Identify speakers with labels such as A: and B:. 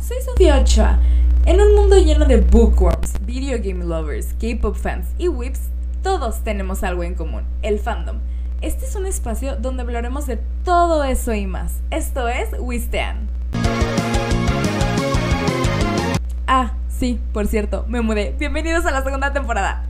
A: soy Sofía Ochoa. En un mundo lleno de bookworms, video game lovers, K-pop fans y whips, todos tenemos algo en común, el fandom. Este es un espacio donde hablaremos de todo eso y más. Esto es Wistean. Ah, sí, por cierto, me mudé. Bienvenidos a la segunda temporada.